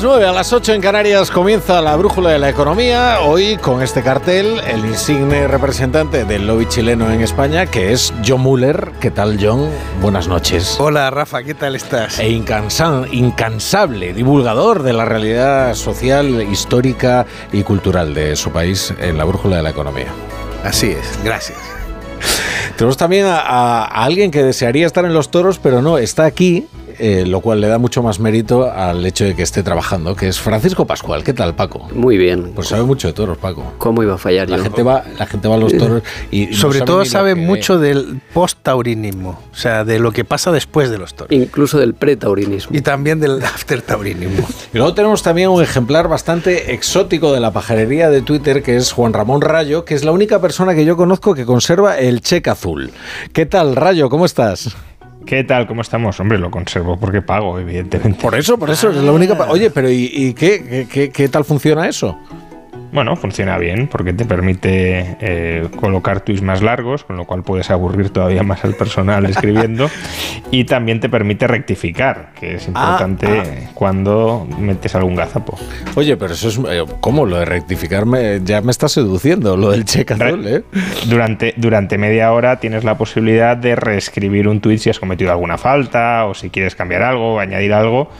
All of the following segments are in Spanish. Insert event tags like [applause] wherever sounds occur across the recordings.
las 9, a las 8 en Canarias comienza la brújula de la economía. Hoy con este cartel, el insigne representante del lobby chileno en España, que es John Muller. ¿Qué tal, John? Buenas noches. Hola, Rafa, ¿qué tal estás? E incansable divulgador de la realidad social, histórica y cultural de su país en la brújula de la economía. Así es, gracias. Tenemos también a, alguien que desearía estar en los toros, pero no, está aquí eh, lo cual le da mucho más mérito al hecho de que esté trabajando, que es Francisco Pascual. ¿Qué tal, Paco? Muy bien. Pues sabe mucho de toros, Paco. ¿Cómo iba a fallar la Gente va, la gente va a los toros y... Sobre todo sabe mucho del post-taurinismo, o sea, de lo que pasa después de los toros. Incluso del pre-taurinismo. Y también del after-taurinismo. [laughs] y luego tenemos también un ejemplar bastante exótico de la pajarería de Twitter, que es Juan Ramón Rayo, que es la única persona que yo conozco que conserva el cheque azul. ¿Qué tal, Rayo? ¿Cómo estás? ¿Qué tal? ¿Cómo estamos? Hombre, lo conservo porque pago, evidentemente. Por eso, por eso, es la única... Oye, pero ¿y, qué, qué, qué tal funciona eso? Bueno, funciona bien porque te permite eh, colocar tweets más largos, con lo cual puedes aburrir todavía más al personal escribiendo. [laughs] y también te permite rectificar, que es ah, importante ah. cuando metes algún gazapo. Oye, pero eso es. Eh, ¿Cómo? Lo de rectificarme ya me está seduciendo, lo del check ¿eh? Durante, durante media hora tienes la posibilidad de reescribir un tweet si has cometido alguna falta o si quieres cambiar algo o añadir algo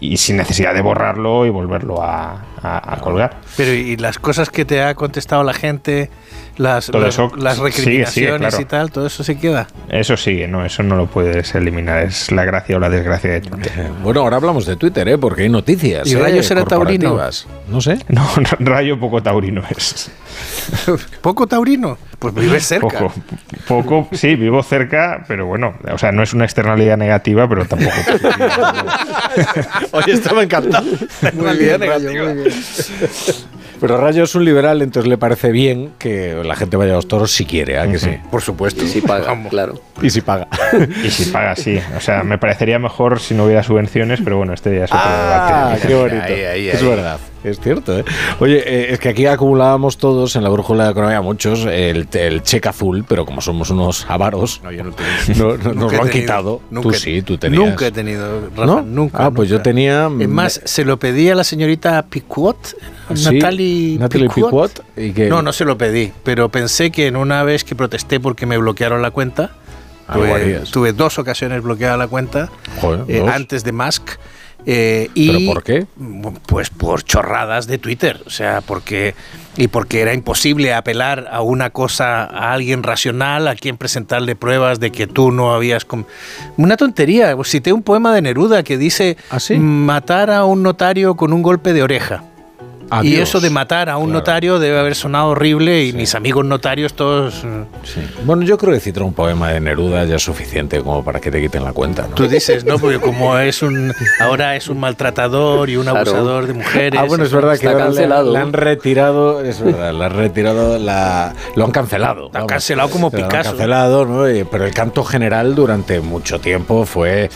y sin necesidad de borrarlo y volverlo a, colgar. Pero y las cosas que te ha contestado la gente, las, las, recriminaciones y tal, todo eso se queda. Eso sigue, no, eso no lo puedes eliminar, es la gracia o la desgracia de Twitter. Bueno, ahora hablamos de Twitter, ¿eh? porque hay noticias. ¿Y Rayo ¿eh? será taurino? No sé. [laughs] No, Rayo poco taurino es. [laughs] ¿Poco taurino? Pues vives cerca. Poco, poco, sí, vivo cerca, pero bueno, o sea, no es una externalidad negativa, pero tampoco. [laughs] Oye, estaba encantado. Muy bien, negativa. muy bien. Pero Rayo es un liberal, entonces le parece bien que la gente vaya a los toros si quiere, ¿ah? que sí? Por supuesto. Y si paga, claro. Y si paga. [laughs] y si paga, sí. O sea, me parecería mejor si no hubiera subvenciones, pero bueno, este día es otro ah, qué bonito. es verdad. Es cierto, ¿eh? Oye, eh, es que aquí acumulábamos todos en la brújula de economía muchos el, el cheque azul, pero como somos unos avaros, no, yo no, [laughs] nos lo han quitado. tú sí, tú tenías. Nunca he tenido, Rafa, nunca. Ah, pues yo tenía. Es más, se lo pedí a la señorita Picuot, Natalie, Natalie Picuot. ¿y que... No, no se lo pedí, pero pensé que en una vez que protesté porque me bloquearon la cuenta, tuve, dos ocasiones bloqueada la cuenta eh, antes de Musk eh, y, ¿Pero por qué? Pues por chorradas de Twitter, o sea, porque y porque era imposible apelar a una cosa a alguien racional a quien presentarle pruebas de que tú no habías una tontería. Cité un poema de Neruda que dice ¿Ah, matar a un notario con un golpe de oreja. Y eso de matar a un notario debe haber sonado horrible y mis amigos notarios todos... Bueno, yo creo que citar un poema de Neruda ya es suficiente como para que te quiten la cuenta. Tú dices, ¿no? Porque como es un... Ahora es un maltratador y un abusador de mujeres. Ah, bueno, es verdad que cancelado. Le, han retirado, es verdad, le han retirado, la, lo han cancelado. Lo han cancelado como Picasso. Lo han cancelado, ¿no? Pero el canto general durante mucho tiempo fue...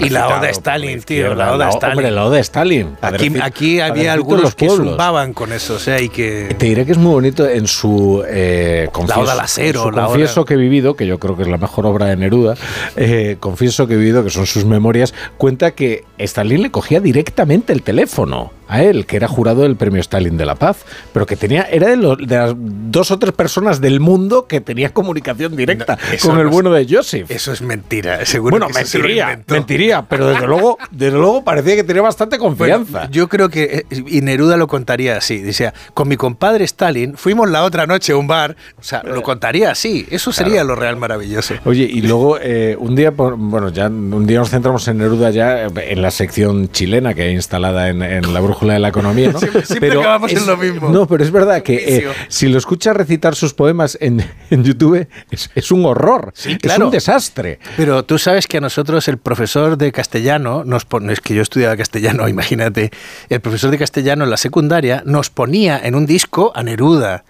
Y la oda de Stalin, tío, la oda de Stalin. Hombre, la oda de Stalin. Aquí, aquí había algunos que zumbaban con eso, o sea, y que... Te diré que es muy bonito en su... Eh, confieso, la Oda al Acero. confieso que he vivido, que yo creo que es la mejor obra de Neruda, eh, confieso que he vivido, que son sus memorias, cuenta que Stalin le cogía directamente el teléfono a él, que era jurado del premio Stalin de la Paz, pero que tenía, era de, las dos o tres personas del mundo que tenía comunicación directa con el bueno de Joseph. Eso es mentira, seguro. Bueno, mentiría, mentiría, pero desde luego, desde luego parecía que tenía bastante confianza. yo creo que, eh, y Neruda lo contaría así, decía, con mi compadre Stalin fuimos la otra noche a un bar, o sea, lo contaría así, eso sería lo real maravilloso. Oye, y luego eh, un día, bueno, ya un día nos centramos en Neruda ya en la sección chilena que hay instalada en, en la brújula de la economía, ¿no? [laughs] pero acabamos en lo mismo. No, pero es verdad que eh, si lo escuchas recitar sus poemas en, en YouTube es, un horror, es un desastre. Pero tú sabes que a nosotros el profesor de castellano nos pone, es que yo estudiaba castellano, [laughs] imagínate, el profesor de castellano en la secundaria nos ponía en un disco a Neruda.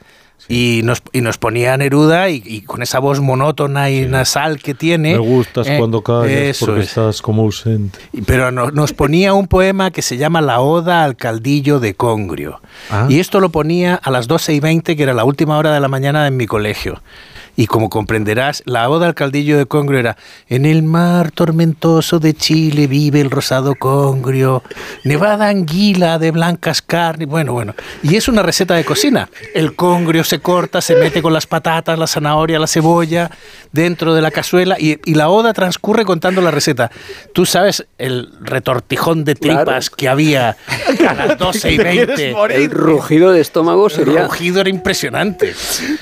Y, nos, y nos ponía Neruda y, con esa voz monótona y nasal que tiene. Me gustas eh, cuando callas porque estás como ausente. Pero nos ponía un poema que se llama La Oda al Caldillo de Congrio. Ah. Y esto lo ponía a las 12 y 20, que era la última hora de la mañana en mi colegio. Y como comprenderás, la oda al caldillo de congrio era En el mar tormentoso de Chile vive el rosado congrio, nevada anguila de blancas carnes. Bueno, bueno. Y es una receta de cocina. El congrio se corta, se mete con las patatas, la zanahoria, la cebolla dentro de la cazuela y, y la oda transcurre contando la receta. Tú sabes el retortijón de tripas que había a las [laughs] 12 y 20. El rugido de estómago El sería. rugido era impresionante.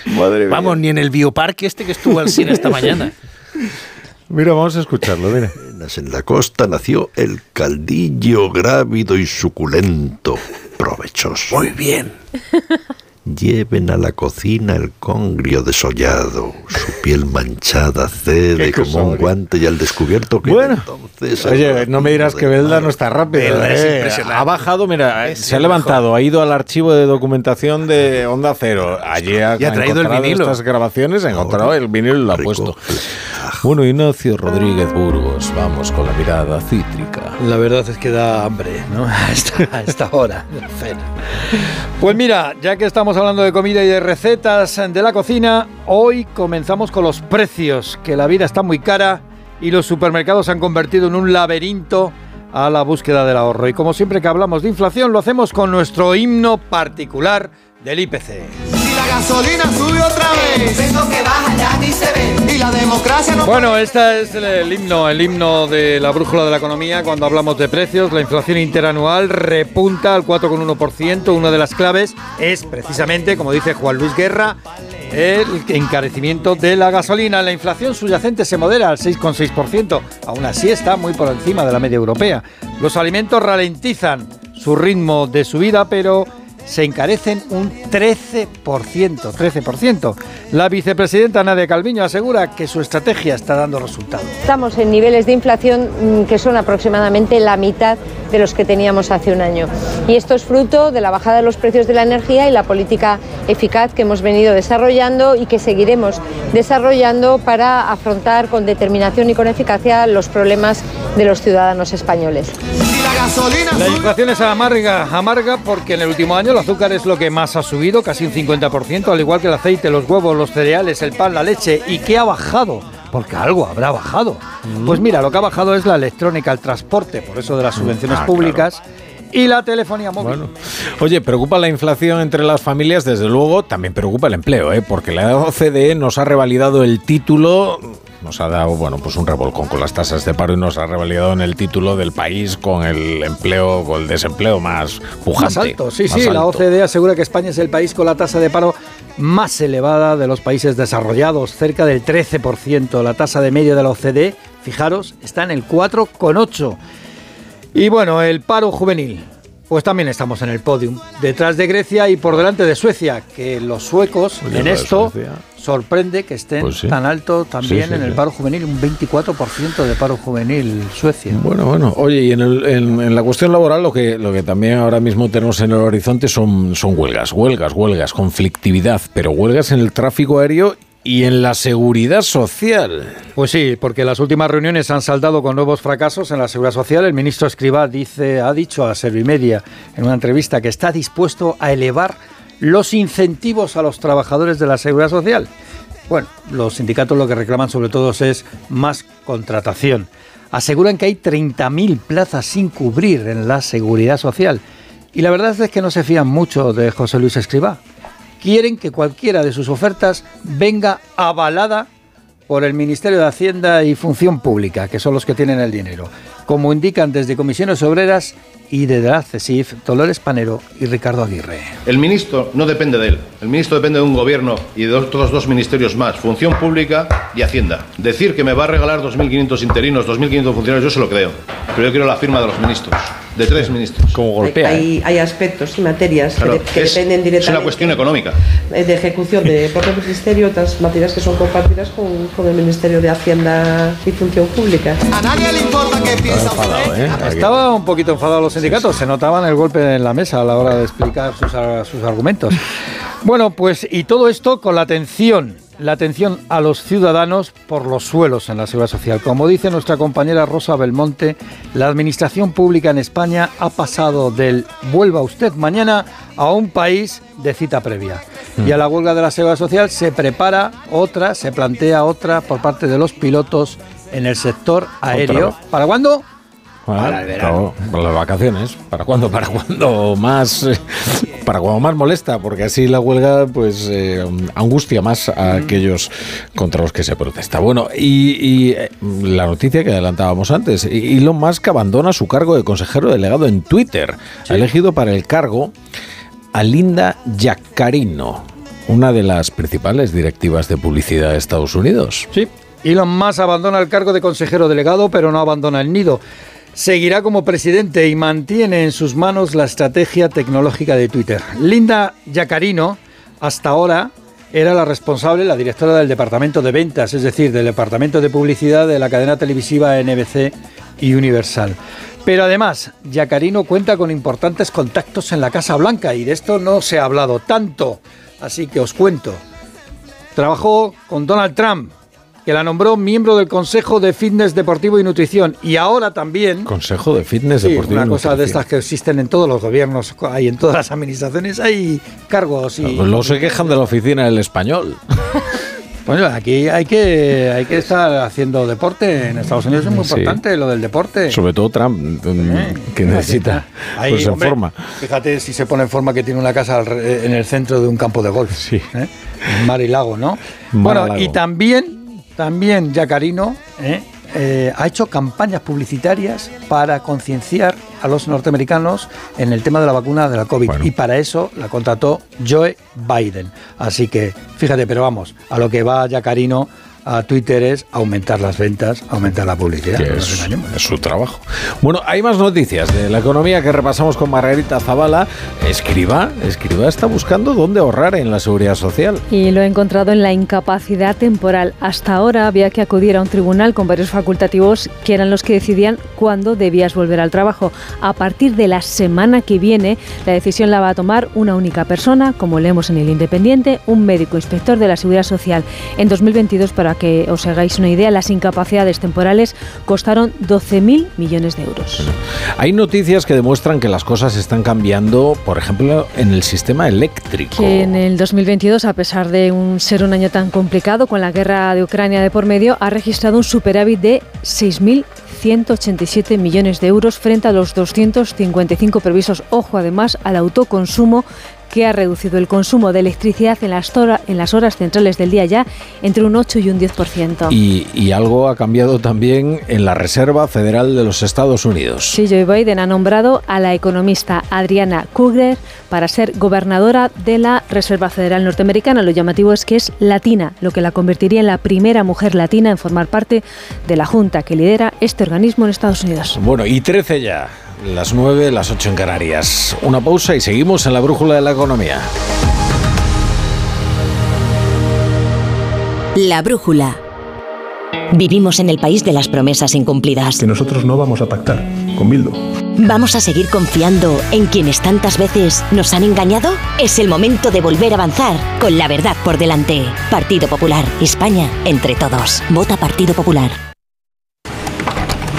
Madre mía. Vamos, ni en el bioparque este que estuvo al cine esta mañana. [laughs] Mira, vamos a escucharlo, mira. En la costa nació el caldillo grávido y suculento, provechoso. Muy bien. [laughs] Lleven a la cocina el congrio desollado, su piel manchada [laughs] cede como un guante y al descubierto que Bueno. entonces... Oye, no me dirás que Belda no está rápido. Belda es ¿eh? impresionante. Ha bajado, mira, Es se ha levantado, ha ido al archivo de documentación de Onda Cero. Allí ha, Y ha traído el vinilo. estas grabaciones, ha encontrado el vinilo y lo ha puesto. Bueno, Ignacio Rodríguez Burgos, vamos con la mirada cítrica. La verdad es que da hambre, ¿no? [laughs] A esta, hora, cena. Pues mira, ya que estamos hablando de comida y de recetas de la cocina, hoy comenzamos con los precios, que la vida está muy cara y los supermercados se han convertido en un laberinto a la búsqueda del ahorro. Y como siempre que hablamos de inflación, lo hacemos con nuestro himno particular del IPC. Y la gasolina sube otra vez. Que baja ya ni se ve. Y la democracia no Bueno, este es el, el himno, el himno de la brújula de la economía cuando hablamos de precios. La inflación interanual repunta al 4,1%. Una de las claves es precisamente, como dice Juan Luis Guerra, el encarecimiento de la gasolina. La inflación subyacente se modera al 6,6%. Aún así está muy por encima de la media europea. Los alimentos ralentizan su ritmo de subida, pero se encarecen un 13%, 13%. La vicepresidenta Nadia Calviño asegura que su estrategia está dando resultados. Estamos en niveles de inflación mm, que son aproximadamente la mitad de los que teníamos hace un año. Y esto es fruto de la bajada de los precios de la energía y la política eficaz que hemos venido desarrollando y que seguiremos desarrollando para afrontar con determinación y con eficacia los problemas de los ciudadanos españoles. La gasolina La sube. inflación es amarga, amarga porque en el último año el azúcar es lo que más ha subido, casi un 50%, al igual que el aceite, los huevos, los cereales, el pan, la leche. ¿Y qué ha bajado? Porque algo habrá bajado. Pues mira, lo que ha bajado es la electrónica, el transporte, por eso de las subvenciones Ah, públicas, y la telefonía móvil. Bueno, oye, preocupa la inflación entre las familias, desde luego, también preocupa el empleo, ¿eh? porque la OCDE nos ha revalidado el título, nos ha dado, bueno, pues un revolcón con las tasas de paro y nos ha revalidado en el título del país con el empleo, con el desempleo más pujante. Más alto, sí, más sí. La. OCDE asegura que España es el país con la tasa de paro más elevada de los países desarrollados, cerca del 13%. La tasa de media de la OCDE, fijaros, está en el 4,8%. Y bueno, el paro juvenil. Pues también estamos en el podium, detrás de Grecia y por delante de Suecia, que los suecos en esto. Sorprende que estén Pues sí. tan alto también Sí, sí, en el paro juvenil, un 24% de paro juvenil Suecia. Bueno, bueno. Oye, y en, el- en- en la cuestión laboral lo que, lo que también ahora mismo tenemos en el horizonte son, son huelgas, huelgas, huelgas, conflictividad, pero huelgas en el tráfico aéreo y en la seguridad social. Pues sí, porque las últimas reuniones han saldado con nuevos fracasos en la seguridad social. El ministro Escribá dice, ha dicho a Servimedia en una entrevista que está dispuesto a elevar los incentivos a los trabajadores de la seguridad social. Bueno, los sindicatos lo que reclaman sobre todo es más contratación. Aseguran que hay 30.000 plazas sin cubrir en la seguridad social. Y la verdad es que no se fían mucho de José Luis Escribá. Quieren que cualquiera de sus ofertas venga avalada por el Ministerio de Hacienda y Función Pública, que son los que tienen el dinero. Como indican desde Comisiones Obreras y de la CESIF, Dolores Panero y Ricardo Aguirre. El ministro no depende de él. El ministro depende de un gobierno y de otros dos ministerios más, Función Pública y Hacienda. Decir que me va a regalar 2.500 interinos, 2.500 funcionarios, yo se lo creo. Pero yo quiero la firma de los ministros, de tres ministros. Como golpea. ¿eh? Hay, hay aspectos y materias Claro, que, de- que es, dependen es directamente una cuestión económica. eh, de ejecución de [laughs] propio ministerio, otras materias que son compartidas con, con el Ministerio de Hacienda y Función Pública. A nadie le importa que Enfadado, usted. ¿eh? Estaba un poquito enfadado los sindicatos, se notaban el golpe en la mesa a la hora de explicar sus, ar- sus argumentos. Bueno, pues y todo esto con la atención la atención a los ciudadanos por los suelos en la seguridad social. Como dice nuestra compañera Rosa Belmonte, la administración pública en España ha pasado del vuelva usted mañana a un país de cita previa. Y a la huelga de la seguridad social se prepara otra, se plantea otra por parte de los pilotos en el sector aéreo. ¿Para cuándo? Para el verano. Para las vacaciones. ¿Para cuándo? Para cuando más. eh, Para cuando más molesta, porque así la huelga, pues, eh, angustia más a aquellos contra los que se protesta. Bueno, y, y, eh, la noticia que adelantábamos antes: Elon Musk abandona su cargo de consejero delegado en Twitter. Ha elegido para el cargo a Linda Yaccarino, una de las principales directivas de publicidad de Estados Unidos. Sí. Elon Musk abandona el cargo de consejero delegado, pero no abandona el nido. Seguirá como presidente y mantiene en sus manos la estrategia tecnológica de Twitter. Linda Yacarino, hasta ahora, era la responsable, la directora del departamento de ventas, es decir, del departamento de publicidad de la cadena televisiva NBC y Universal. Pero además, Yacarino cuenta con importantes contactos en la Casa Blanca y de esto no se ha hablado tanto. Así que os cuento. Trabajó con Donald Trump, que la nombró miembro del Consejo de Fitness Deportivo y Nutrición. Y ahora también... Consejo de Fitness Sí, Deportivo. una y cosa de estas que existen en todos los gobiernos, hay en todas las administraciones, hay cargos y... Luego se quejan de la oficina del español. [laughs] Bueno, aquí hay que, hay que estar haciendo deporte. En Estados Unidos es muy Sí. importante lo del deporte. Sobre todo Trump, mm, que necesita Ahí, pues en hombre, forma. Fíjate si se pone en forma que tiene una casa en el centro de un campo de golf. Sí. ¿eh? Mar y lago, ¿no? Mar bueno, lago. y también, también Yacarino ¿eh? Eh, ha hecho campañas publicitarias para concienciar a los norteamericanos en el tema de la vacuna de la COVID. Bueno. Y para eso la contrató Joe Biden. Así que, fíjate, pero vamos, a lo que va Yacarino a Twitter es aumentar las ventas, aumentar la publicidad. que es, es su trabajo. Bueno, hay más noticias de la economía que repasamos con Margarita Zavala. Escriba, Escriba está buscando dónde ahorrar en la seguridad social. Y lo he encontrado en la incapacidad temporal. Hasta ahora había que acudir a un tribunal con varios facultativos que eran los que decidían cuándo debías volver al trabajo. A partir de la semana que viene, la decisión la va a tomar una única persona, como leemos en el Independiente, un médico inspector de la Seguridad Social. En 2022, para que os hagáis una idea, las incapacidades temporales costaron 12.000 millones de euros. Hay noticias que demuestran que las cosas están cambiando, por ejemplo, en el sistema eléctrico. que en el 2022, a pesar de un, ser un año tan complicado con la guerra de Ucrania de por medio, ha registrado un superávit de 6.187 millones de euros frente a los 255 previstos. Ojo, además, al autoconsumo que ha reducido el consumo de electricidad en las, tora- en las horas centrales del día ya entre un 8 y un 10%. Y, y algo ha cambiado también en la Reserva Federal de los Estados Unidos. Sí, Joe Biden ha nombrado a la economista Adriana Kugler para ser gobernadora de la Reserva Federal Norteamericana. Lo llamativo es que es latina, lo que la convertiría en la primera mujer latina en formar parte de la junta que lidera este organismo en Estados Unidos. Bueno, y 13 ya. Las 9, las 8 en Canarias. Una pausa y seguimos en la brújula de la economía. La brújula. Vivimos en el país de las promesas incumplidas. Que nosotros no vamos a pactar con Bildu. ¿Vamos a seguir confiando en quienes tantas veces nos han engañado? Es el momento de volver a avanzar con la verdad por delante. Partido Popular, España, entre todos. Vota Partido Popular.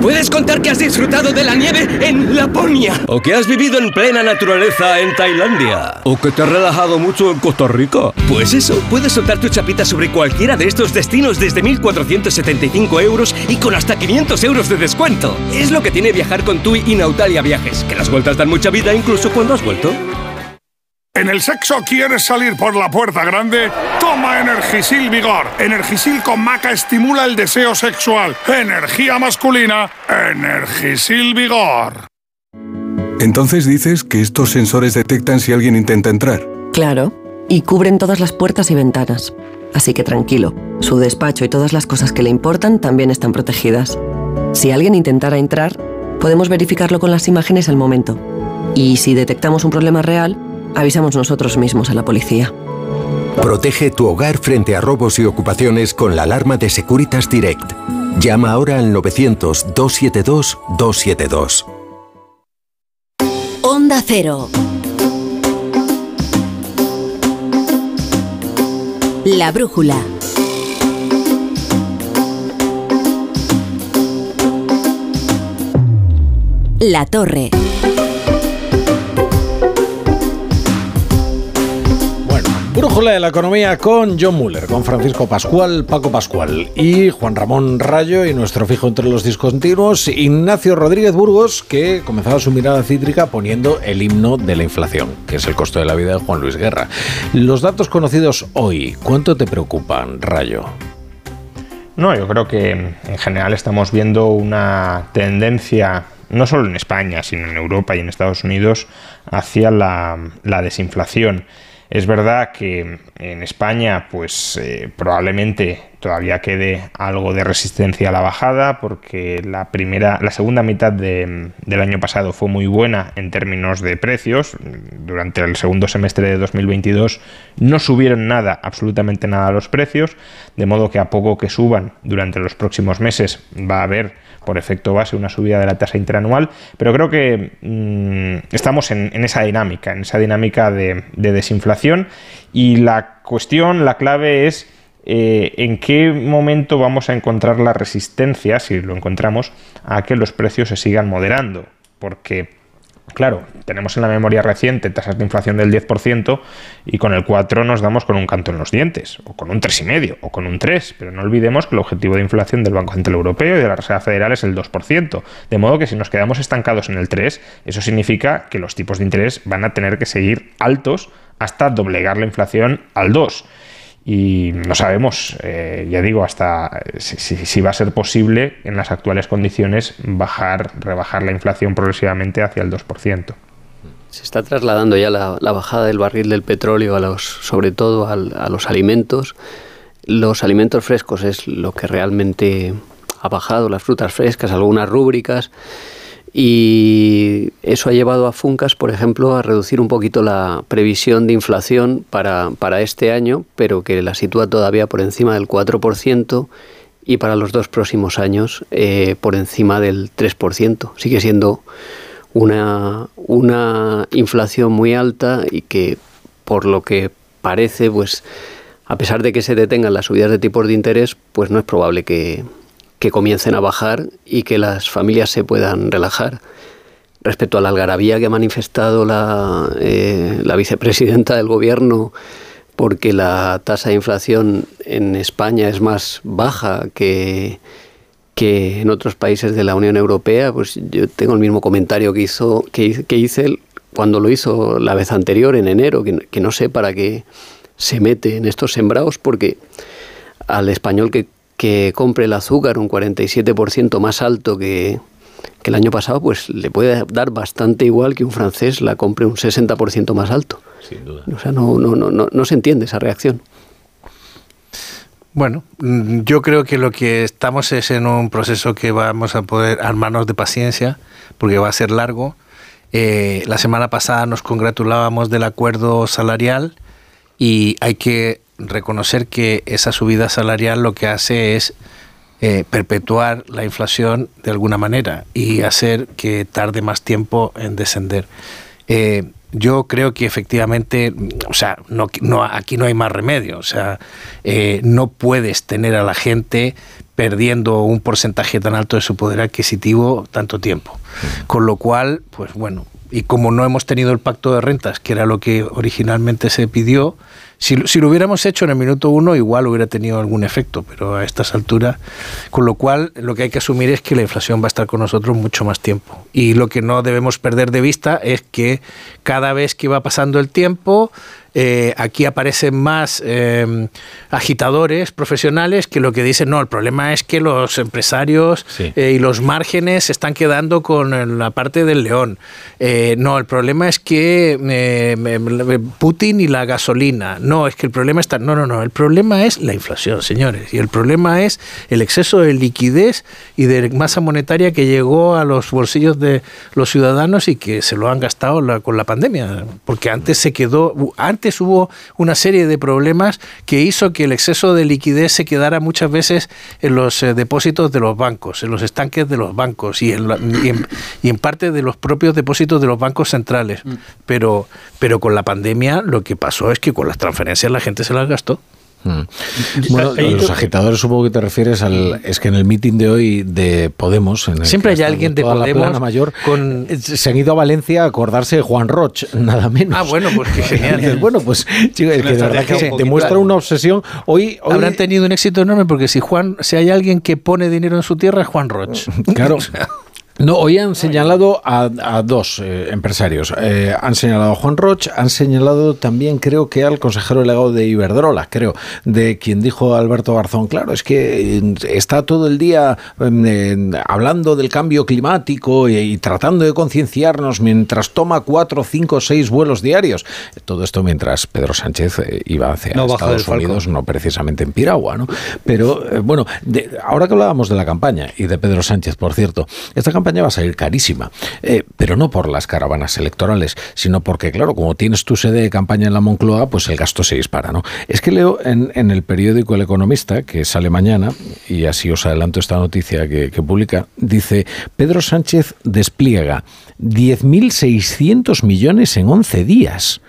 Puedes contar que has disfrutado de la nieve en Laponia. O que has vivido en plena naturaleza en Tailandia. O que te has relajado mucho en Costa Rica. Pues eso, puedes soltar tu chapita sobre cualquiera de estos destinos desde 1.475 euros y con hasta 500 euros de descuento. Es lo que tiene viajar con TUI y Nautalia Viajes, que las vueltas dan mucha vida incluso cuando has vuelto. ¿En el sexo quieres salir por la puerta grande? Toma Energisil Vigor. Energisil con maca estimula el deseo sexual. Energía masculina. Energisil Vigor. Entonces dices que estos sensores detectan si alguien intenta entrar. Claro, y cubren todas las puertas y ventanas. Así que tranquilo, su despacho y todas las cosas que le importan también están protegidas. Si alguien intentara entrar, podemos verificarlo con las imágenes al momento. Y si detectamos un problema real, avisamos nosotros mismos a la policía. Protege tu hogar frente a robos y ocupaciones con la alarma de Securitas Direct. Llama ahora al 900-272-272. Onda Cero. La brújula. La torre. Brújula de la economía con John Muller, con Francisco Pascual, Paco Pascual y Juan Ramón Rayo y nuestro fijo entre los discontinuos, Ignacio Rodríguez Burgos, que comenzaba su mirada cítrica poniendo el himno de la inflación, que es el costo de la vida de Juan Luis Guerra. Los datos conocidos hoy, ¿cuánto te preocupan, Rayo? No, yo creo que en general estamos viendo una tendencia no solo en España, sino en Europa y en Estados Unidos, hacia la, la desinflación. Es verdad que en España, pues eh, probablemente todavía quede algo de resistencia a la bajada, porque la primera, la segunda mitad del año pasado fue muy buena en términos de precios. Durante el segundo semestre de 2022 no subieron nada, absolutamente nada los precios, de modo que a poco que suban durante los próximos meses va a haber por efecto base una subida de la tasa interanual, pero creo que mm, estamos en, esa dinámica, en esa dinámica de, desinflación y la cuestión, la clave es eh, en qué momento vamos a encontrar la resistencia, si lo encontramos, a que los precios se sigan moderando, porque Claro, tenemos en la memoria reciente tasas de inflación del 10% y con el 4 nos damos con un canto en los dientes, o con un 3,5, o con un 3, pero no olvidemos que el objetivo de inflación del Banco Central Europeo y de la Reserva Federal es el 2%, de modo que si nos quedamos estancados en el 3, eso significa que los tipos de interés van a tener que seguir altos hasta doblegar la inflación al 2 y no sabemos, eh, ya digo, hasta si, va a ser posible en las actuales condiciones bajar, rebajar la inflación progresivamente hacia el 2%. Se está trasladando ya la, bajada del barril del petróleo, a los, sobre todo a los alimentos. Los alimentos frescos es lo que realmente ha bajado, las frutas frescas, algunas rúbricas. Y eso ha llevado a Funcas, por ejemplo, a reducir un poquito la previsión de inflación para, para este año, pero que la sitúa todavía por encima del 4% y para los dos próximos años eh, por encima del 3%. Sigue siendo una, una inflación muy alta y que, por lo que parece, pues a pesar de que se detengan las subidas de tipos de interés, pues no es probable que, que comiencen a bajar y que las familias se puedan relajar. Respecto a la algarabía que ha manifestado la, eh, la vicepresidenta del gobierno, porque la tasa de inflación en España es más baja que, que en otros países de la Unión Europea, pues yo tengo el mismo comentario que hizo que, que hice cuando lo hizo la vez anterior, en enero, que, que no sé para qué se mete en estos sembrados, porque al español que que compre el azúcar un 47% más alto que, el año pasado, pues le puede dar bastante igual que un francés la compre un 60% más alto. Sin duda. O sea, no, no, no, no se entiende esa reacción. Bueno, mm, yo creo que lo que estamos es en un proceso que vamos a poder armarnos de paciencia, porque va a ser largo. Eh, la semana pasada nos congratulábamos del acuerdo salarial y hay que reconocer que esa subida salarial lo que hace es eh, perpetuar la inflación de alguna manera y hacer que tarde más tiempo en descender. Eh, yo creo que efectivamente, o sea, no, no, aquí no hay más remedio, o sea, eh, no puedes tener a la gente perdiendo un porcentaje tan alto de su poder adquisitivo tanto tiempo. Con lo cual, pues bueno, y como no hemos tenido el pacto de rentas, que era lo que originalmente se pidió, si, lo hubiéramos hecho en el minuto uno, igual hubiera tenido algún efecto, pero a estas alturas, con lo cual lo que hay que asumir es que la inflación va a estar con nosotros mucho más tiempo. Y lo que no debemos perder de vista es que cada vez que va pasando el tiempo, eh, aquí aparecen más eh, agitadores profesionales que lo que dicen, no, el problema es que los empresarios eh, y los márgenes se están quedando con la parte del león. Eh, no, el problema es que eh, me- me- Putin y la gasolina. No, es que el problema está... No, no, no, el problema es la inflación, señores. Y el problema es el exceso de liquidez y de masa monetaria que llegó a los bolsillos de los ciudadanos y que se lo han gastado la- con la pandemia. Porque antes se quedó... Antes hubo una serie de problemas que hizo que el exceso de liquidez se quedara muchas veces en los eh, depósitos de los bancos, en los estanques de los bancos y en, la- y en- y en parte de los propios depósitos de los bancos centrales. Pero, pero con la pandemia lo que pasó es que con las transferencias la gente se las gastó. Mm. Bueno, los agitadores supongo que te refieres al... Es que en el mitin de hoy de Podemos... En el Siempre hay alguien de Podemos mayor, eh, se han ido a Valencia a acordarse de Juan Roch, [laughs] nada menos. Ah, bueno, pues qué [laughs] genial. Dices, bueno, pues chico, es que de verdad que un poquito- demuestra una obsesión. Hoy, hoy Habrán tenido un éxito enorme porque si Juan, si hay alguien que pone dinero en su tierra es Juan Roch. Claro. [laughs] No, hoy han señalado a, a dos eh, empresarios. Eh, han señalado a Juan Roch, han señalado también, creo que al consejero delegado de Iberdrola, creo, de quien dijo Alberto Garzón, claro, es que eh, está todo el día eh, hablando del cambio climático y, y tratando de concienciarnos mientras toma cuatro, cinco, seis vuelos diarios. Todo esto mientras Pedro Sánchez iba hacia No Estados. Unidos, no precisamente en Piragua, ¿no? Pero eh, bueno, de- ahora que hablábamos de la campaña y de Pedro Sánchez, por cierto, esta va a salir carísima, eh, pero no por las caravanas electorales, sino porque, claro, como tienes tu sede de campaña en la Moncloa, pues el gasto se dispara, ¿no? Es que leo en, el periódico El Economista, que sale mañana, y así os adelanto esta noticia que, que publica, dice, Pedro Sánchez despliega 10.600 millones en 11 días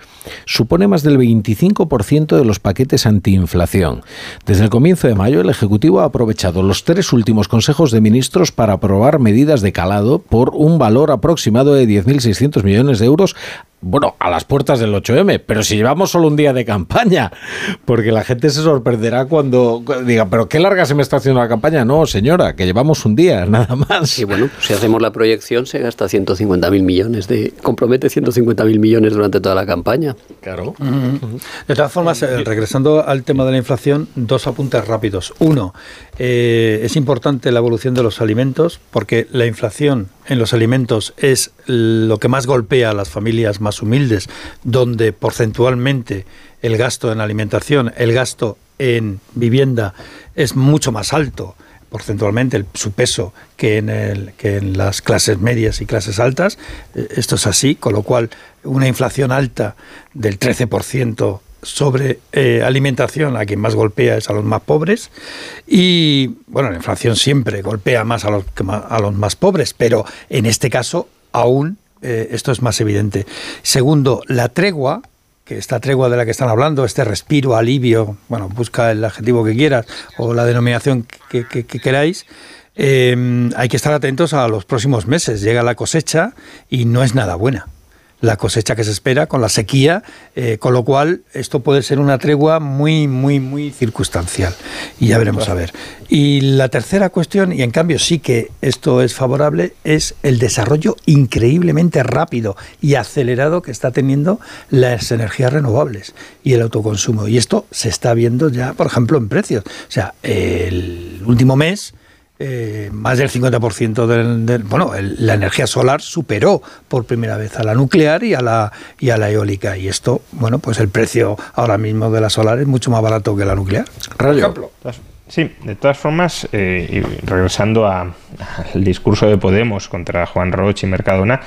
supone más del 25% de los paquetes antiinflación. Desde el comienzo de mayo, el Ejecutivo ha aprovechado los tres últimos consejos de ministros para aprobar medidas de calado por un valor aproximado de 10.600 millones de euros. Bueno, a las puertas del 8M, pero si llevamos solo un día de campaña, porque la gente se sorprenderá cuando diga, pero qué larga se me está haciendo la campaña. No, señora, que llevamos un día, [laughs] nada más. Y bueno, si hacemos la proyección, se gasta 150.000 millones, de compromete 150.000 millones durante toda la campaña. Claro. De todas formas, eh, regresando al tema de la inflación, dos apuntes rápidos. Uno, eh, es importante la evolución de los alimentos porque la inflación en los alimentos es lo que más golpea a las familias más humildes, donde porcentualmente el gasto en alimentación, el gasto en vivienda es mucho más alto porcentualmente su peso que en, el, que en las clases medias y clases altas. Eh, Esto es así, con lo cual una inflación alta del 13% sobre eh, alimentación a quien más golpea es a los más pobres y bueno la inflación siempre golpea más a los a los más pobres pero en este caso aún eh, esto es más evidente segundo la tregua esta tregua de la que están hablando, este respiro, alivio, bueno, busca el adjetivo que quieras o la denominación que, que- que queráis, eh, hay que estar atentos a los próximos meses. Llega la cosecha y no es nada buena. La cosecha que se espera con la sequía, eh, con lo cual esto puede ser una tregua muy, muy, muy circunstancial. Y ya veremos a ver. Y la tercera cuestión, y en cambio sí que esto es favorable, es el desarrollo increíblemente rápido y acelerado que está teniendo las energías renovables y el autoconsumo. Y esto se está viendo ya, por ejemplo, en precios. O sea, el último mes eh, más del 50% del, del- bueno, el- la energía solar superó por primera vez a la nuclear y a la y a la eólica y esto, bueno, pues el precio ahora mismo de la solar es mucho más barato que la nuclear. Por ejemplo. Sí, de todas formas, eh, y regresando a- al discurso de Podemos contra Juan Roch y Mercadona,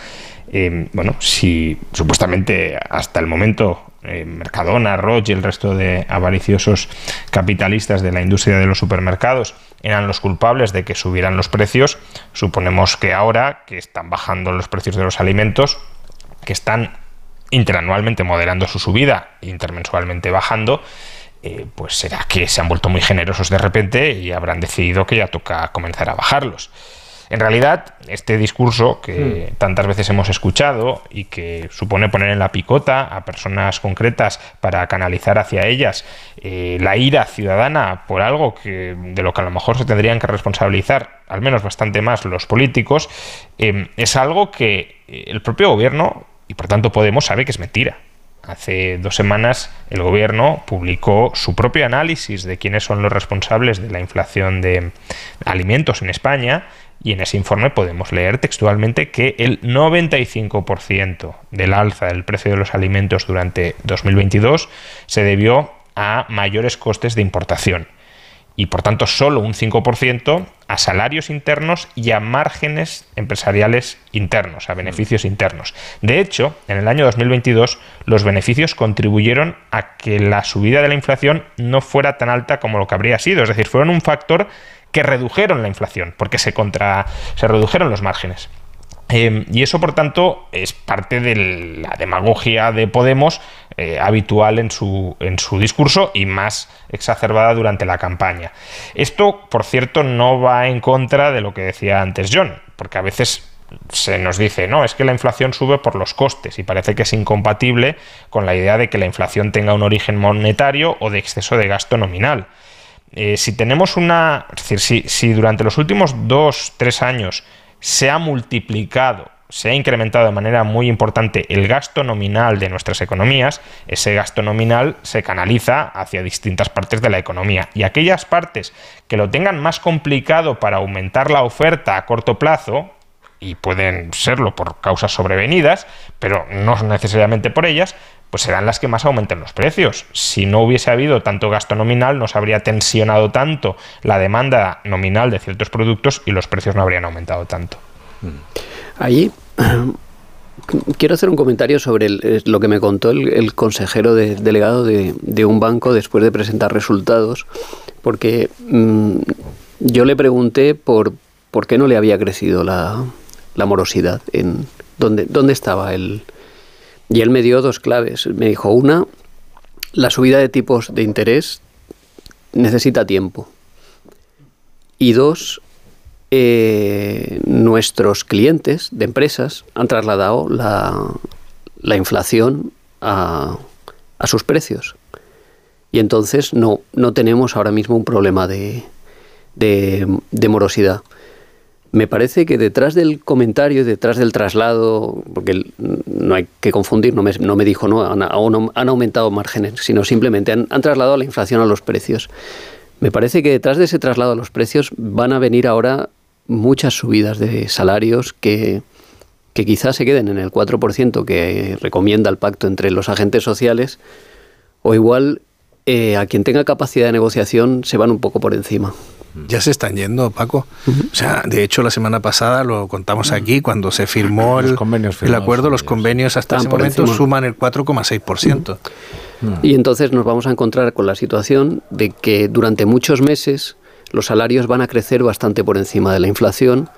eh, bueno, si supuestamente hasta el momento eh, Mercadona, Roche y el resto de avariciosos capitalistas de la industria de los supermercados eran los culpables de que subieran los precios, suponemos que ahora que están bajando los precios de los alimentos, que están interanualmente moderando su subida, intermensualmente bajando, eh, pues será que se han vuelto muy generosos de repente y habrán decidido que ya toca comenzar a bajarlos. En realidad, este discurso que tantas veces hemos escuchado y que supone poner en la picota a personas concretas para canalizar hacia ellas eh, la ira ciudadana por algo que de lo que a lo mejor se tendrían que responsabilizar, al menos bastante más los políticos, eh, es algo que eh, el propio gobierno y por tanto Podemos sabe que es mentira. hace dos semanas el gobierno publicó su propio análisis de quiénes son los responsables de la inflación de alimentos en España y en ese informe podemos leer textualmente que el 95% del alza del precio de los alimentos durante 2022 se debió a mayores costes de importación. Y por tanto solo un 5% a salarios internos y a márgenes empresariales internos, a beneficios internos. De hecho, en el año 2022 los beneficios contribuyeron a que la subida de la inflación no fuera tan alta como lo que habría sido, es decir, fueron un factor que redujeron la inflación, porque se, contra, se redujeron los márgenes. Eh, y eso, por tanto, es parte de la demagogia de Podemos eh, habitual en su, en su discurso y más exacerbada durante la campaña. Esto, por cierto, no va en contra de lo que decía antes John, porque a veces se nos dice, no, es que la inflación sube por los costes y parece que es incompatible con la idea de que la inflación tenga un origen monetario o de exceso de gasto nominal. Eh, si tenemos una, es decir, si, si durante los últimos dos, tres años se ha multiplicado, se ha incrementado de manera muy importante el gasto nominal de nuestras economías, ese gasto nominal se canaliza hacia distintas partes de la economía. Y aquellas partes que lo tengan más complicado para aumentar la oferta a corto plazo, y pueden serlo por causas sobrevenidas, pero no necesariamente por ellas, pues serán las que más aumenten los precios. Si no hubiese habido tanto gasto nominal, no se habría tensionado tanto la demanda nominal de ciertos productos y los precios no habrían aumentado tanto. Ahí [clears throat] quiero hacer un comentario sobre lo que me contó el, consejero delegado de, un banco después de presentar resultados, porque mm, yo le pregunté por, por qué no le había crecido la, morosidad, en dónde, dónde estaba el, y él me dio dos claves. Me dijo, una, la subida de tipos de interés necesita tiempo. Y dos, eh, nuestros clientes de empresas han trasladado la, la inflación a, sus precios. Y entonces no, no tenemos ahora mismo un problema de morosidad me parece que detrás del comentario, detrás del traslado, porque no hay que confundir, no me, no dijo no han, han, aumentado márgenes, sino simplemente han, trasladado la inflación a los precios. Me parece que detrás de ese traslado a los precios van a venir ahora muchas subidas de salarios que, que quizás se queden en el 4% que recomienda el pacto entre los agentes sociales, o igual eh, a quien tenga capacidad de negociación se van un poco por encima. Ya se están yendo, Paco. O sea, de hecho, la semana pasada lo contamos aquí, cuando se firmó el, el acuerdo, los convenios hasta ese momento suman el 4,6%. Y entonces nos vamos a encontrar con la situación de que durante muchos meses los salarios van a crecer bastante por encima de la inflación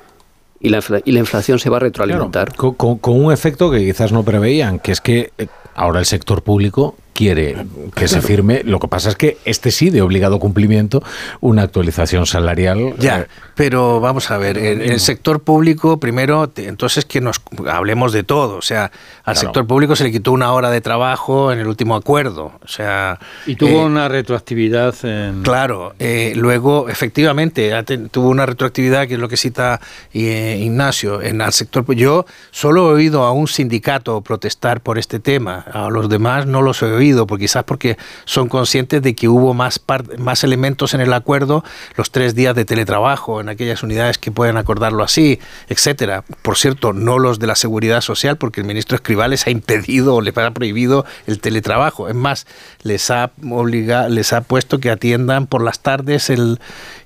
y la, y la inflación se va a retroalimentar. con, un efecto que quizás no preveían, que es que eh, ahora el sector público quiere que se firme. Lo que pasa es que este sí de obligado cumplimiento una actualización salarial. Ya, eh, pero vamos a ver, en el sector público primero, entonces que nos hablemos de todo, o sea, al sector público se le quitó una hora de trabajo en el último acuerdo, o sea, y tuvo eh, una retroactividad. En... Claro, eh, luego efectivamente tuvo una retroactividad que es lo que cita Ignacio en el sector. Yo solo he oído a un sindicato protestar por este tema, a los demás no los he oído porque quizás porque son conscientes de que hubo más, más elementos en el acuerdo, los tres días de teletrabajo en aquellas unidades que pueden acordarlo así, etcétera. Por cierto, no los de la seguridad social, porque el ministro Escribales ha impedido o les ha prohibido el teletrabajo. Es más, les ha obligado, les ha puesto que atiendan por las tardes el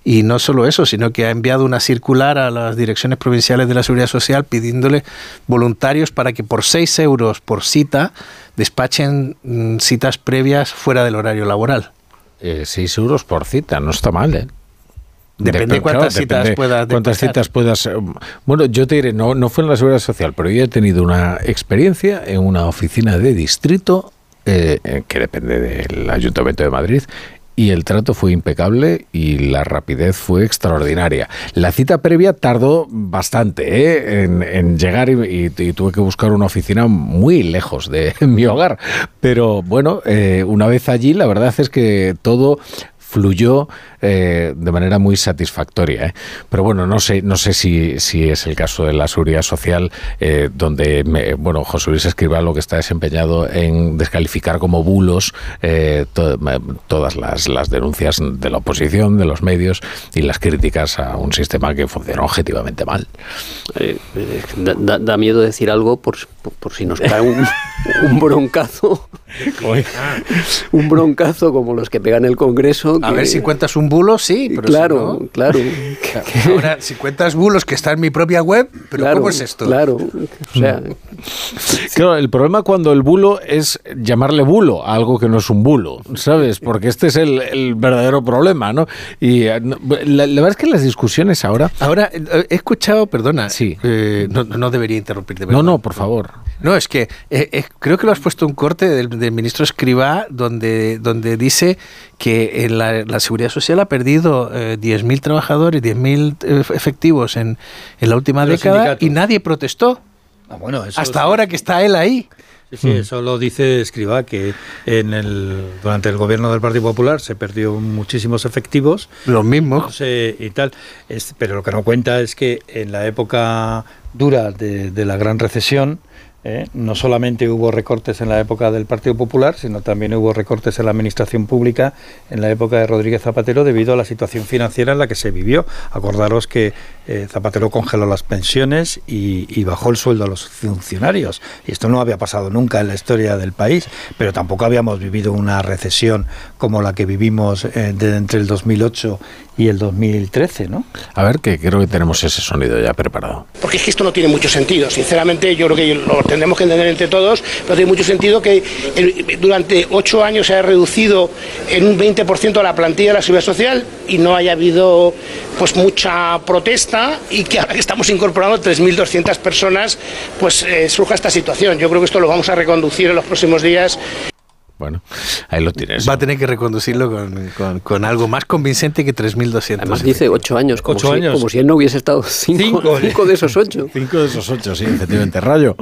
y no solo eso, sino que ha enviado una circular a las direcciones provinciales de la Seguridad Social pidiéndole voluntarios para que por 6 euros por cita despachen mm, citas previas fuera del horario laboral. 6 eh, euros por cita, no está mal, ¿eh? Depende de cuántas citas puedas. Cuántas citas puedas. Eh, bueno, yo te diré, no, no fue en la seguridad social, pero yo he tenido una experiencia en una oficina de distrito eh, que depende del Ayuntamiento de Madrid y el trato fue impecable y la rapidez fue extraordinaria. La cita previa tardó bastante ¿eh? en, llegar y, tuve que buscar una oficina muy lejos de [laughs] mi hogar. Pero bueno, eh, una vez allí, la verdad es que todo fluyó eh, de manera muy satisfactoria. ¿eh? Pero bueno, no sé, no sé si, si es el caso de la seguridad social, eh, donde me- bueno, José Luis Escribá lo que está desempeñado en descalificar como bulos eh, to- todas las, las denuncias de la oposición, de los medios y las críticas a un sistema que funciona objetivamente mal. Da miedo decir algo por, por- por si nos cae un, [laughs] un broncazo. un broncazo como los que pegan el Congreso. A que- ver, si cuentas un bulo, sí, pero si claro, no- claro. [laughs] Ahora, si cuentas bulos que está en mi propia web, pero Claro, ¿cómo es esto? Claro, o sea, Claro, el problema cuando el bulo es llamarle bulo a algo que no es un bulo, ¿sabes? Porque este es el, el verdadero problema, ¿no? Y eh, la, la verdad es que las discusiones ahora... Ahora, eh, he escuchado, perdona, sí. no, no debería interrumpirte. No, no, por favor. No, es que eh, eh, creo que lo has puesto un corte del, del ministro Escribá donde, donde dice que en la, la Seguridad Social ha perdido eh, 10.000 trabajadores, 10.000 eh, efectivos en, en la última Los década sindicatos. y nadie protestó. Ah, bueno, eso Hasta sí. ahora que está él ahí. Sí, sí, eso lo dice Escribá, que en el, durante el gobierno del Partido Popular se perdió muchísimos efectivos. Los mismos. y tal. Es- pero lo que no cuenta es que en la época dura de, de la gran recesión, ¿eh? no solamente hubo recortes en la época del Partido Popular, sino también hubo recortes en la administración pública en la época de Rodríguez Zapatero debido a la situación financiera en la que se vivió. Acordaros que eh, Zapatero congeló las pensiones y, bajó el sueldo a los funcionarios. Y esto no había pasado nunca en la historia del país, pero tampoco habíamos vivido una recesión como la que vivimos eh, entre el 2008 y el 2013, ¿no? A ver, que creo que tenemos ese sonido ya preparado. Porque es que esto no tiene mucho sentido. Sinceramente, yo creo que lo tendremos que entender entre todos, pero tiene mucho sentido que el- durante ocho años se haya reducido en un 20% la plantilla de la seguridad social y no haya habido pues mucha protesta y que ahora que estamos incorporando 3.200 personas, pues eh, surja esta situación. Yo creo que esto lo vamos a reconducir en los próximos días. Bueno, ahí lo tienes. Va a tener que reconducirlo con, con- con algo más convincente que 3.200. además dice ocho años, como, Ocho si, años. como si él no hubiese estado cinco, cinco de esos ocho. [laughs] Cinco de esos ocho, sí, efectivamente. Rayo.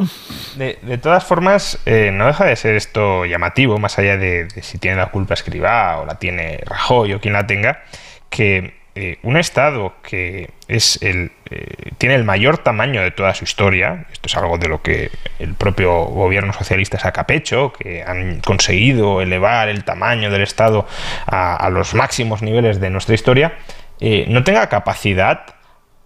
De, de todas formas, eh, no deja de ser esto llamativo, más allá de, de si tiene la culpa Escribá o la tiene Rajoy o quien la tenga, que eh, un Estado que es el, eh, tiene el mayor tamaño de toda su historia, esto es algo de lo que el propio gobierno socialista saca pecho, que han conseguido elevar el tamaño del Estado a, los máximos niveles de nuestra historia, eh, no tenga capacidad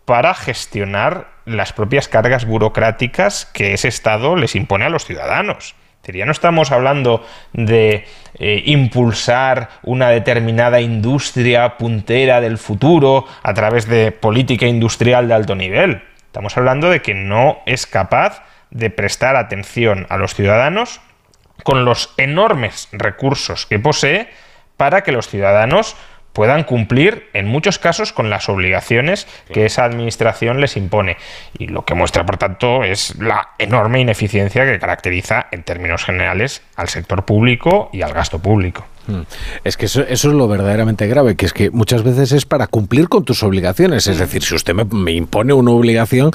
para gestionar las propias cargas burocráticas que ese Estado les impone a los ciudadanos. No estamos hablando de eh, impulsar una determinada industria puntera del futuro a través de política industrial de alto nivel. Estamos hablando de que no es capaz de prestar atención a los ciudadanos con los enormes recursos que posee para que los ciudadanos puedan cumplir en muchos casos con las obligaciones que esa administración les impone. Y lo que muestra, por tanto, es la enorme ineficiencia que caracteriza en términos generales al sector público y al gasto público. Mm. Es que eso, eso es lo verdaderamente grave, que es que muchas veces es para cumplir con tus obligaciones. Es decir, si usted me, me impone una obligación,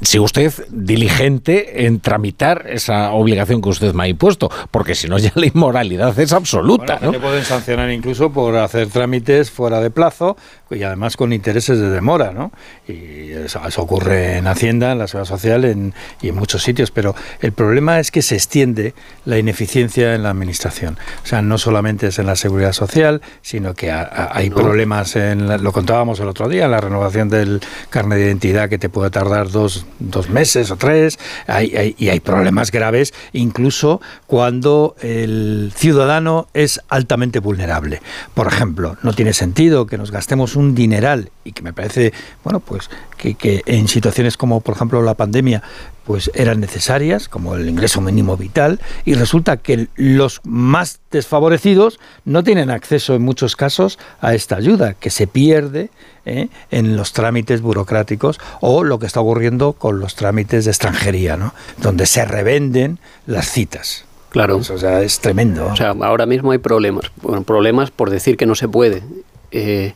si usted diligente en tramitar esa obligación que usted me ha impuesto, porque si no ya la inmoralidad es absoluta. Bueno, ¿no? te pueden sancionar incluso por hacer trámites fuera de plazo y además con intereses de demora, ¿no? Y eso, eso ocurre en Hacienda, en la Seguridad Social en- y en muchos sitios, pero el problema es que se extiende la ineficiencia en la administración. O sea, no solamente es en la Seguridad Social, sino que ha- ha- hay problemas, en la- lo contábamos el otro día, en la renovación del carnet de identidad que te puede tardar dos, dos meses o tres, hay, hay- y hay problemas graves incluso cuando el ciudadano es altamente vulnerable. Por ejemplo, no tiene sentido que nos gastemos un dineral y que me parece, bueno, pues que, que en situaciones como por ejemplo la pandemia pues eran necesarias, como el ingreso mínimo vital, y resulta que los más desfavorecidos no tienen acceso en muchos casos a esta ayuda, que se pierde ¿eh? en los trámites burocráticos o lo que está ocurriendo con los trámites de extranjería, ¿no? donde se revenden las citas. Claro. o sea, es tremendo. O sea, ahora mismo hay problemas. Bueno, problemas por decir que no se puede. Eh,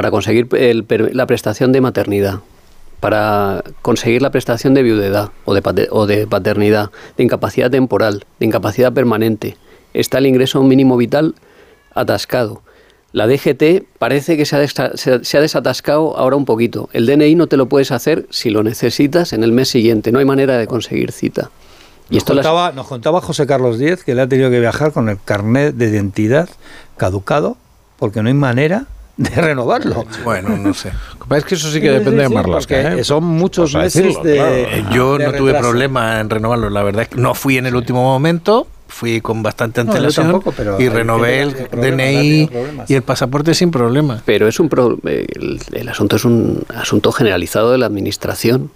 para conseguir el la prestación de maternidad, para conseguir la prestación de viudedad o de, o de paternidad, de incapacidad temporal, de incapacidad permanente, está el ingreso mínimo vital atascado. La DGT parece que se ha, se- desatascado ahora un poquito. El DNI no te lo puedes hacer si lo necesitas en el mes siguiente. No hay manera de conseguir cita. Y Nos esto las- contaba, nos contaba José Carlos Díez que le ha tenido que viajar con el carnet de identidad caducado porque no hay manera de renovarlo. Bueno, no sé. Es que eso sí que depende de Marlaska. ¿eh? Son muchos meses decirlo, de. claro. Eh, Yo de no tuve retraso. problema en renovarlo, la verdad es que no fui en el último momento, fui con bastante No, antelación tampoco, pero y renové el DNI y el pasaporte sin problema. Pero es un pro- el, el asunto es un asunto generalizado de la administración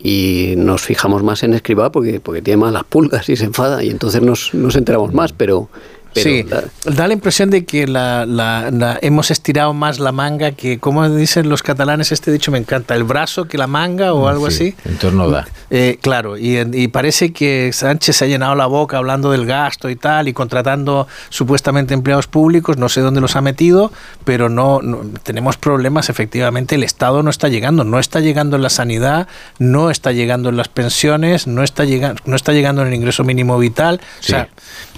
y nos fijamos más en escriba porque porque tiene más las pulgas y se enfada y entonces nos, nos enteramos más, pero, pero sí, da la impresión de que la, la- la- hemos estirado más la manga que, como dicen los catalanes, este dicho me encanta, el brazo que la manga o algo Sí, así. Entonces no da. Eh, claro, y, y parece que Sánchez se ha llenado la boca hablando del gasto y tal, y contratando supuestamente empleados públicos, no sé dónde los ha metido, pero no, no- tenemos problemas, efectivamente, el Estado no está llegando, no está llegando en la sanidad, no está llegando en las pensiones, no está llegando, no está llegando en el ingreso mínimo vital. O sea,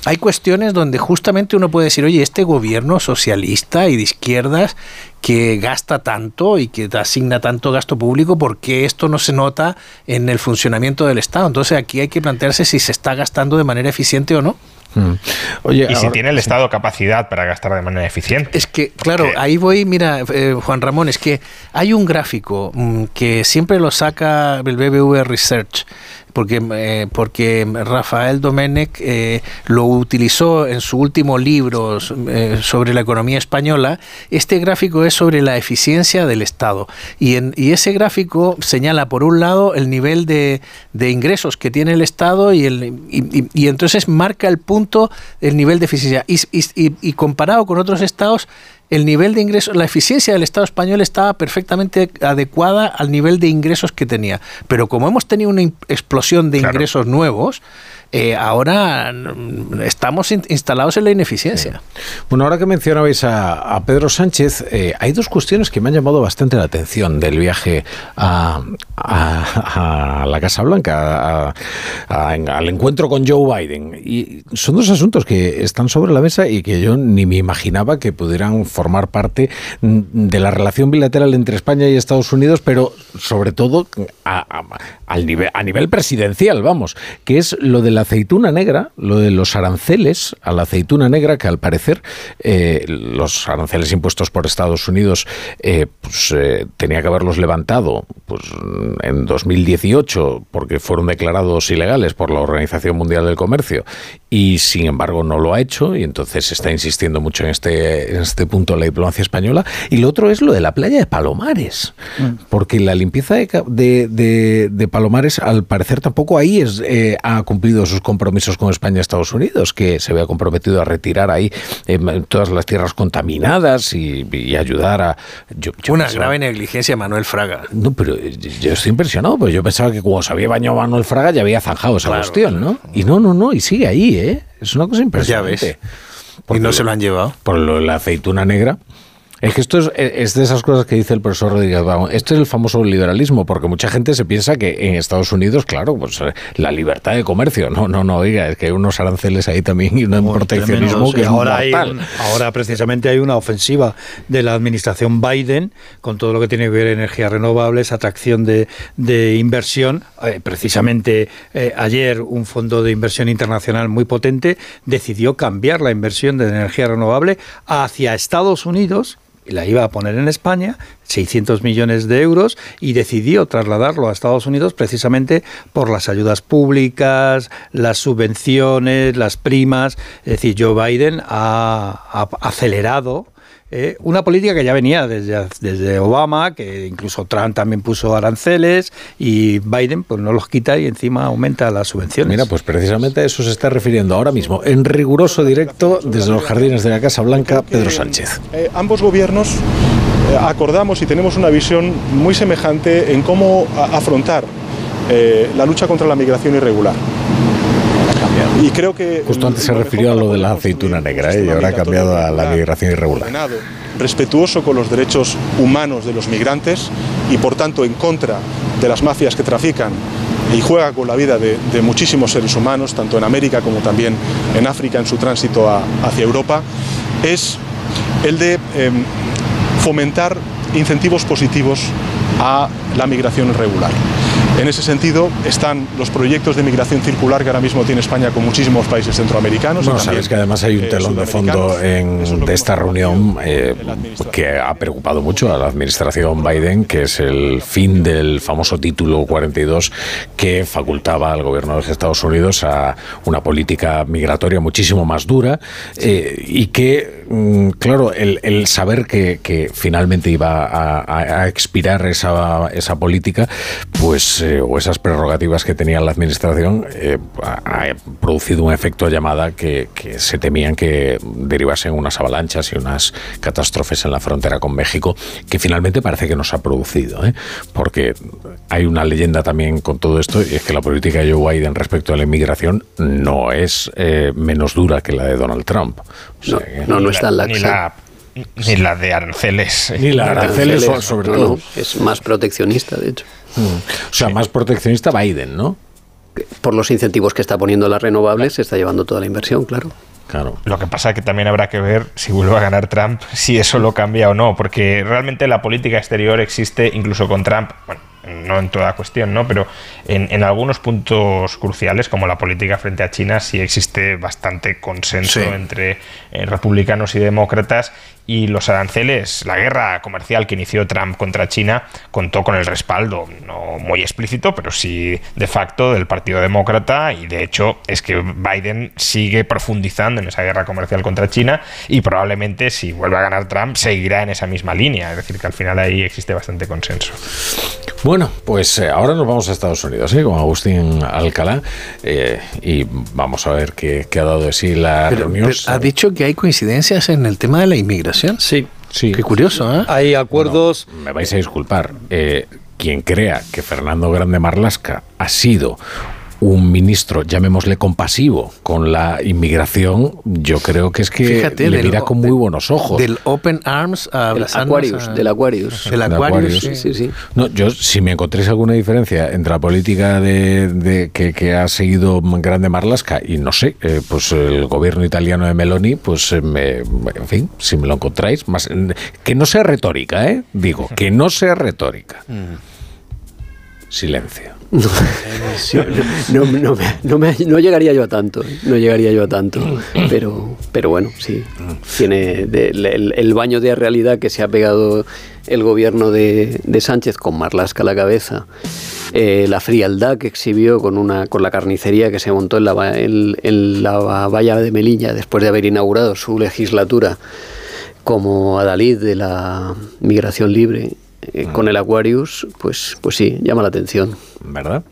hay cuestiones donde justamente uno puede decir, oye, este gobierno socialista y de izquierdas que gasta tanto y que asigna tanto gasto público, ¿por qué esto no se nota en el funcionamiento del Estado? Entonces aquí hay que plantearse si se está gastando de manera eficiente o no. Mm. Oye, y si tiene el Estado capacidad para gastar de manera eficiente. Es que, claro, ahí voy, mira, eh, Juan Ramón, es que hay un gráfico mm, que siempre lo saca el BBV Research, porque, eh, porque Rafael Domenech eh, lo utilizó en su último libro eh, sobre la economía española. Este gráfico es sobre la eficiencia del Estado. Y, en, y ese gráfico señala, por un lado, el nivel de, de ingresos que tiene el Estado y, el, y, y- entonces marca el punto, el nivel de eficiencia. Y comparado con otros estados, el nivel de ingresos, la eficiencia del Estado español estaba perfectamente adecuada al nivel de ingresos que tenía. Pero como hemos tenido una explosión de ingresos nuevos, eh, ahora mm, estamos in- instalados en la ineficiencia. Bueno, ahora que mencionabais a, Pedro Sánchez, eh, hay dos cuestiones que me han llamado bastante la atención del viaje a, a- la Casa Blanca, al encuentro con Joe Biden. Y son dos asuntos que están sobre la mesa y que yo ni me imaginaba que pudieran formar parte mm, de la relación bilateral entre España y Estados Unidos, pero sobre todo a nivel presidencial, vamos, que es lo de la aceituna negra, lo de los aranceles a la aceituna negra, que al parecer eh, los aranceles impuestos por Estados Unidos eh, pues, eh, tenía que haberlos levantado pues, en 2018 porque fueron declarados ilegales por la Organización Mundial del Comercio y sin embargo no lo ha hecho y entonces se está insistiendo mucho en este, en este punto la diplomacia española. Y lo otro es lo de la playa de Palomares, porque la limpieza de, de- de- de Palomares al parecer tampoco ahí es, eh, ha cumplido sus compromisos con España y Estados Unidos, que se había comprometido a retirar ahí eh, todas las tierras contaminadas y, y ayudar a... yo- yo Una pensaba- grave negligencia, Manuel Fraga. no, pero eh, yo estoy impresionado, pues yo pensaba que cuando se había bañado Manuel Fraga ya había zanjado esa Claro, cuestión, ¿no? Y no, no, no, y sigue ahí, ¿eh? Es una cosa Pues ya impresionante. ves. Y no se lo han llevado. Por lo la aceituna negra. Es que esto es, es de esas cosas que dice el profesor Rodríguez Babo. Esto es el famoso liberalismo, porque mucha gente se piensa que en Estados Unidos, claro, pues eh, la libertad de comercio. No, no, no, oiga, es que hay unos aranceles ahí también y un proteccionismo que es ahora, hay mortal. ahora precisamente hay una ofensiva de la administración Biden con todo lo que tiene que ver energías renovables, atracción de, de inversión. Eh, precisamente eh, ayer un fondo de inversión internacional muy potente decidió cambiar la inversión de energía renovable hacia Estados Unidos la iba a poner en España, 600 millones de euros, y decidió trasladarlo a Estados Unidos precisamente por las ayudas públicas, las subvenciones, las primas. Es decir, Joe Biden ha, ha acelerado. Eh, una política que ya venía desde, desde Obama, que incluso Trump también puso aranceles y Biden pues no los quita y encima aumenta las subvenciones. Mira, pues precisamente a eso se está refiriendo ahora mismo, en riguroso directo desde los jardines de la Casa Blanca, Pedro Sánchez. Eh, ambos gobiernos eh, acordamos y tenemos una visión muy semejante en cómo afrontar eh, la lucha contra la migración irregular. Y creo que Justo antes se refirió a lo de la aceituna negra ¿eh? y ahora ha cambiado a la migración irregular. respetuoso con los derechos humanos de los migrantes y por tanto en contra de las mafias que trafican y juega con la vida de, de muchísimos seres humanos, tanto en América como también en África en su tránsito a- hacia Europa, es el de eh, fomentar incentivos positivos a la migración irregular. En ese sentido están los proyectos de migración circular que ahora mismo tiene España con muchísimos países centroamericanos. Bueno, sabes que además hay un eh, telón de fondo en, de esta reunión eh, que ha preocupado mucho a la administración Biden, que es el fin del famoso título 42 que facultaba al gobierno de los Estados Unidos a una política migratoria muchísimo más dura eh, y que, mm, claro, el, el saber que, que finalmente iba a, a- a expirar esa, esa política, pues, eh, o esas prerrogativas que tenía la administración, eh, ha, ha producido un efecto llamada que, que se temían que derivasen unas avalanchas y unas catástrofes en la frontera con México, que finalmente parece que no se ha producido, ¿eh? porque hay una leyenda también con todo esto, y es que la política de Joe Biden respecto a la inmigración no es eh, menos dura que la de Donald Trump. O sea que- no, no está en la Ni la, ni la de aranceles. Ni la de aranceles, so- sobre no, todo. no, es más proteccionista, de hecho. O sea, más proteccionista Biden, ¿no? Por los incentivos que está poniendo las renovables, se está llevando toda la inversión, claro. Claro. Lo que pasa es que también habrá que ver si vuelve a ganar Trump, si eso lo cambia o no, porque realmente la política exterior existe incluso con Trump, bueno, no en toda cuestión, ¿no? Pero en, en algunos puntos cruciales, como la política frente a China, sí existe bastante consenso Sí. entre eh, republicanos y demócratas. Y los aranceles, la guerra comercial que inició Trump contra China, contó con el respaldo, no muy explícito, pero sí de facto del Partido Demócrata. Y de hecho es que Biden sigue profundizando en esa guerra comercial contra China y probablemente si vuelve a ganar Trump seguirá en esa misma línea. Es decir, que al final ahí existe bastante consenso. Bueno, pues eh, ahora nos vamos a Estados Unidos, ¿eh? con Agustín Alcalá, eh, y vamos a ver qué, qué ha dado de sí la Pero- reunión. pero ha dicho que hay coincidencias en el tema de la inmigración. Sí. Sí. Qué curioso, ¿eh? Hay acuerdos. Me vais a disculpar. eh, quien crea que Fernando Grande Marlasca ha sido un ministro, llamémosle compasivo, con la inmigración, yo creo que es que Fíjate, le mira con muy buenos ojos. Del Open Arms a Del Aquarius, a- del Aquarius. Del De Aquarius, Aquarius. sí. Sí, sí. No, yo si me encontréis alguna diferencia entre la política de, de- que, que ha seguido Grande Marlasca y no sé, eh, pues el gobierno italiano de Meloni, pues eh, me- en fin, si me lo encontráis, más que no sea retórica, ¿eh? Digo, que no sea retórica. Silencio. No, no, me- me- llegaría yo a tanto, ¿eh? no llegaría yo a tanto, pero, pero bueno, sí, tiene el, baño de realidad que se ha pegado el gobierno de, de Sánchez con Marlasca a la cabeza, eh, la frialdad que exhibió con, una, con la carnicería que se montó en la, en la valla de Melilla después de haber inaugurado su legislatura como adalid de la migración libre eh, con el Aquarius, pues, pues sí, llama la atención. ¿Verdad?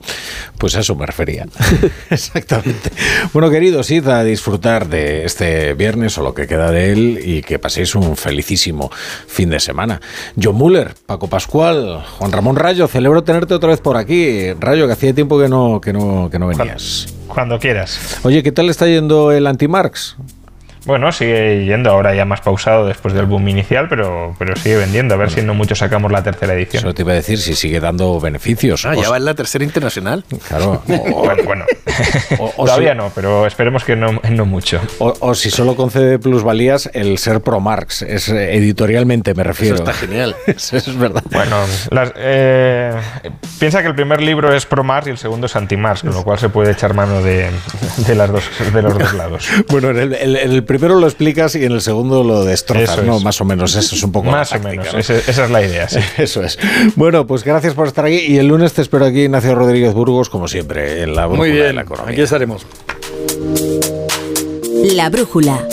Pues a eso me refería. [laughs] Exactamente. Bueno, queridos, id a disfrutar de este viernes o lo que queda de él y que paséis un felicísimo fin de semana. John Muller, Paco Pascual, Juan Ramón Rayo, celebro tenerte otra vez por aquí. Rayo, que hacía tiempo que no, que no, que no venías. Cuando quieras. Oye, ¿qué tal está yendo el anti-Marx? Bueno, sigue yendo ahora ya más pausado después del boom inicial, pero, pero sigue vendiendo. A ver si no mucho sacamos la tercera edición. Eso te iba a decir, si sigue dando beneficios. Ah, O- ya va en la tercera internacional. Claro. O, [laughs] Bueno, bueno. o- o [laughs] todavía si- no, pero esperemos que no, no mucho. o- o si solo concede plusvalías el ser pro Marx, es eh, editorialmente me Eso refiero. está genial. [laughs] Eso es verdad. Bueno, las- eh, piensa que el primer libro es pro Marx y el segundo es anti Marx, con lo cual se puede echar mano de, de las dos, de los dos lados. Bueno, en el, el- en el primero lo explicas y en el segundo lo destrozas, Eso ¿no? es. Más o menos, eso es un poco Más o menos, ¿no? ese- esa es la idea. sí. [laughs] Eso es. Bueno, pues gracias por estar aquí y el lunes te espero aquí, Ignacio Rodríguez Burgos, como siempre, en la Muy brújula de bien, la economía. aquí estaremos. La brújula.